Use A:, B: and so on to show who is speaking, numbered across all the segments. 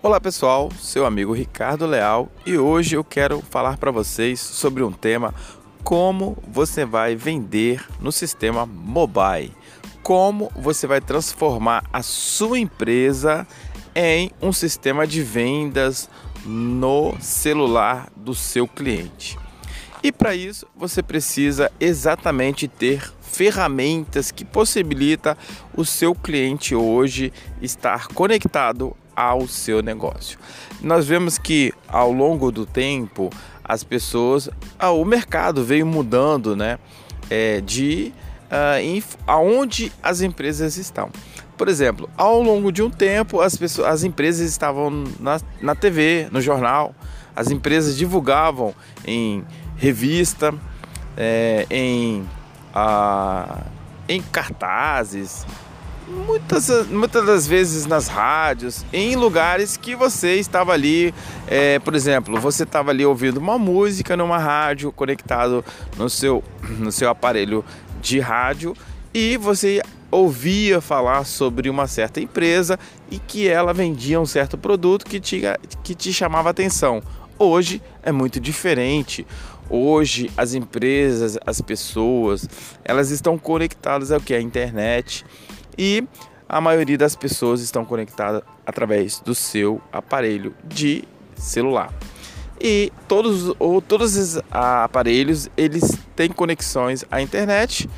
A: Olá pessoal, seu amigo Ricardo Leal e hoje eu quero falar para vocês sobre um tema como você vai vender no sistema mobile, como você vai transformar a sua empresa em um sistema de vendas no celular do seu cliente. E para isso você precisa exatamente ter ferramentas que possibilita o seu cliente hoje estar conectado ao seu negócio. Nós vemos que ao longo do tempo as pessoas, ah, o mercado veio mudando, né? É, de uh, aonde as empresas estão. Por exemplo, ao longo de um tempo as, pessoas, as empresas estavam na, na TV, no jornal, as empresas divulgavam em revista, é, em, uh, em cartazes, muitas, muitas das vezes nas rádios, em lugares que você estava ali, é, por exemplo, você estava ali ouvindo uma música numa rádio conectado no seu, no seu aparelho de rádio e você ouvia falar sobre uma certa empresa e que ela vendia um certo produto que te, que te chamava atenção. Hoje é muito diferente. Hoje as empresas, as pessoas, elas estão conectadas ao que a internet e a maioria das pessoas estão conectadas através do seu aparelho de celular. E todos, ou, todos os aparelhos eles têm conexões à internet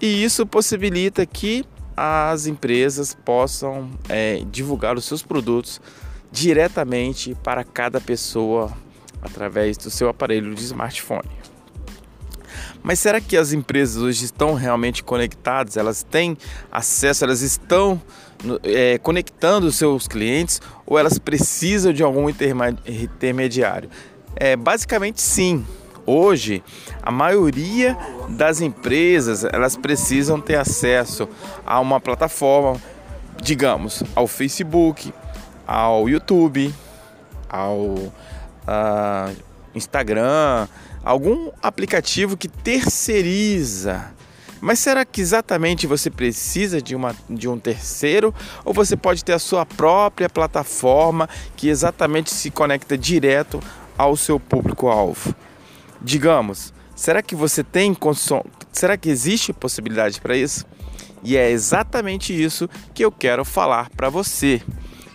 A: e isso possibilita que as empresas possam é, divulgar os seus produtos diretamente para cada pessoa através do seu aparelho de smartphone. Mas será que as empresas hoje estão realmente conectadas? Elas têm acesso, elas estão é, conectando os seus clientes ou elas precisam de algum intermediário? É, basicamente sim. Hoje, a maioria das empresas elas precisam ter acesso a uma plataforma, digamos, ao Facebook, ao YouTube, ao uh, Instagram, algum aplicativo que terceiriza. Mas será que exatamente você precisa de, uma, de um terceiro? Ou você pode ter a sua própria plataforma que exatamente se conecta direto ao seu público-alvo? Digamos, será que você tem condição? Será que existe possibilidade para isso? E é exatamente isso que eu quero falar para você.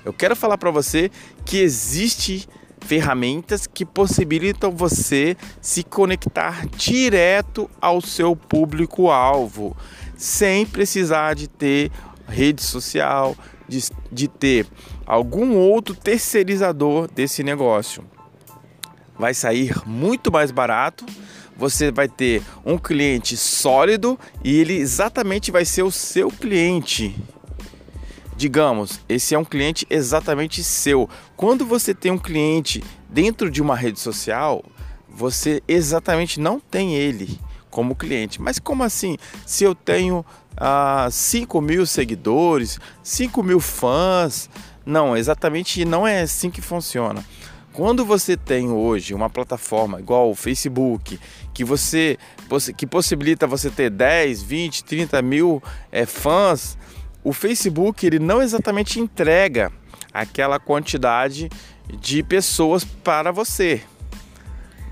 A: Eu quero falar para você que existe ferramentas que possibilitam você se conectar direto ao seu público-alvo, sem precisar de ter rede social, de, de ter algum outro terceirizador desse negócio. Vai sair muito mais barato você vai ter um cliente sólido e ele exatamente vai ser o seu cliente. Digamos, esse é um cliente exatamente seu. Quando você tem um cliente dentro de uma rede social, você exatamente não tem ele como cliente. Mas como assim? Se eu tenho ah, 5 mil seguidores, 5 mil fãs, não, exatamente não é assim que funciona. Quando você tem hoje uma plataforma igual o Facebook, que você que possibilita você ter 10, 20, 30 mil é, fãs, o Facebook ele não exatamente entrega aquela quantidade de pessoas para você.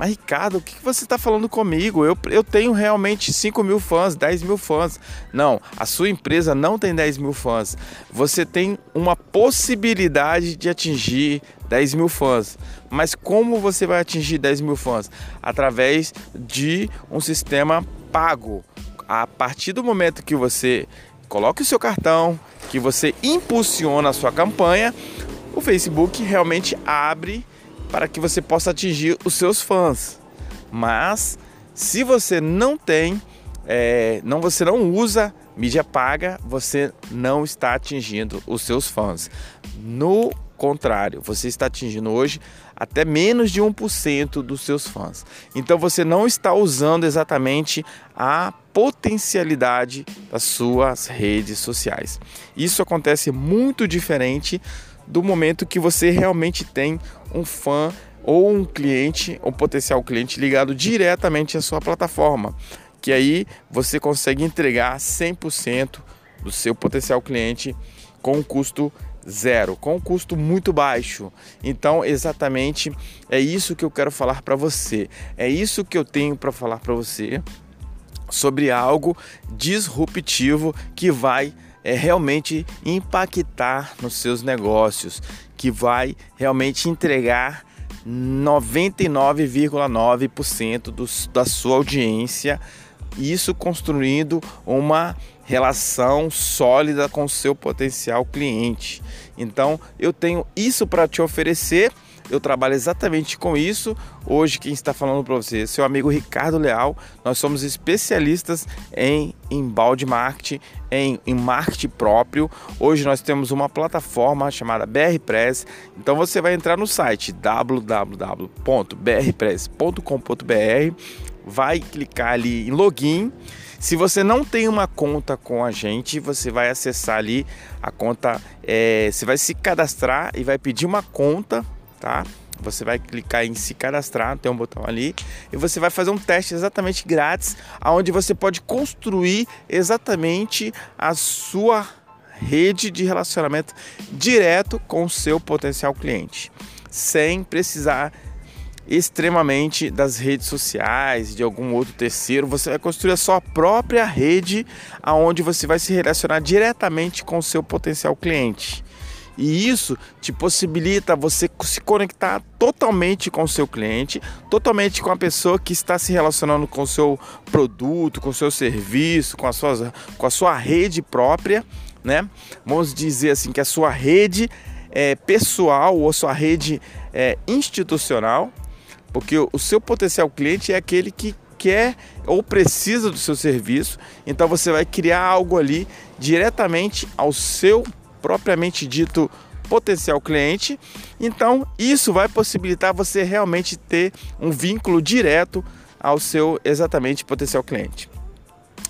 A: Mas Ricardo, o que você está falando comigo? Eu, eu tenho realmente 5 mil fãs, 10 mil fãs. Não, a sua empresa não tem 10 mil fãs. Você tem uma possibilidade de atingir 10 mil fãs. Mas como você vai atingir 10 mil fãs? Através de um sistema pago. A partir do momento que você coloque o seu cartão, que você impulsiona a sua campanha, o Facebook realmente abre para que você possa atingir os seus fãs. Mas se você não tem, é, não você não usa mídia paga, você não está atingindo os seus fãs. No contrário, você está atingindo hoje até menos de 1% dos seus fãs. Então você não está usando exatamente a potencialidade das suas redes sociais. Isso acontece muito diferente do momento que você realmente tem um fã ou um cliente, um potencial cliente ligado diretamente à sua plataforma, que aí você consegue entregar 100% do seu potencial cliente com um custo zero, com um custo muito baixo. Então, exatamente é isso que eu quero falar para você. É isso que eu tenho para falar para você sobre algo disruptivo que vai é, realmente impactar nos seus negócios, que vai realmente entregar 99,9% da sua audiência, isso construindo uma relação sólida com seu potencial cliente. Então, eu tenho isso para te oferecer. Eu trabalho exatamente com isso. Hoje, quem está falando para você, seu amigo Ricardo Leal. Nós somos especialistas em embalde marketing, em, em marketing próprio. Hoje nós temos uma plataforma chamada BR Press. Então você vai entrar no site www.brpress.com.br, vai clicar ali em login se você não tem uma conta com a gente, você vai acessar ali a conta, é, você vai se cadastrar e vai pedir uma conta, tá? Você vai clicar em se cadastrar, tem um botão ali, e você vai fazer um teste exatamente grátis, aonde você pode construir exatamente a sua rede de relacionamento direto com o seu potencial cliente, sem precisar extremamente das redes sociais, de algum outro terceiro, você vai construir a sua própria rede aonde você vai se relacionar diretamente com o seu potencial cliente. E isso te possibilita você se conectar totalmente com o seu cliente, totalmente com a pessoa que está se relacionando com o seu produto, com o seu serviço, com a sua, com a sua rede própria, né? Vamos dizer assim que a sua rede é, pessoal ou sua rede é, institucional porque o seu potencial cliente é aquele que quer ou precisa do seu serviço, então você vai criar algo ali diretamente ao seu propriamente dito potencial cliente. Então, isso vai possibilitar você realmente ter um vínculo direto ao seu exatamente potencial cliente.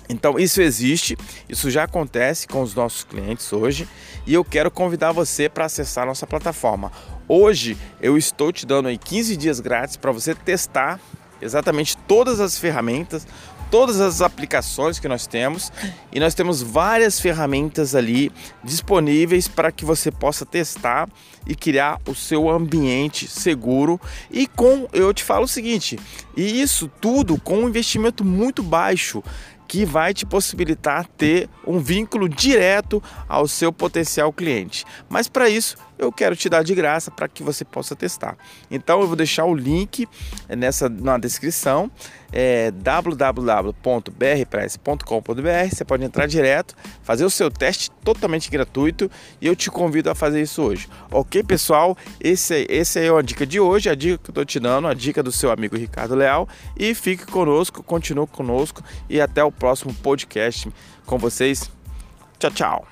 A: Então, isso existe, isso já acontece com os nossos clientes hoje e eu quero convidar você para acessar nossa plataforma. Hoje eu estou te dando aí 15 dias grátis para você testar exatamente todas as ferramentas, todas as aplicações que nós temos. E nós temos várias ferramentas ali disponíveis para que você possa testar e criar o seu ambiente seguro. E com eu te falo o seguinte, e isso tudo com um investimento muito baixo que vai te possibilitar ter um vínculo direto ao seu potencial cliente. Mas para isso, eu quero te dar de graça para que você possa testar. Então eu vou deixar o link nessa na descrição, é www.brpress.com.br. Você pode entrar direto, fazer o seu teste totalmente gratuito e eu te convido a fazer isso hoje. Ok, pessoal? Esse, esse é a dica de hoje, a dica que eu estou te dando, a dica do seu amigo Ricardo Leal. E fique conosco, continue conosco e até o próximo podcast com vocês. Tchau, tchau.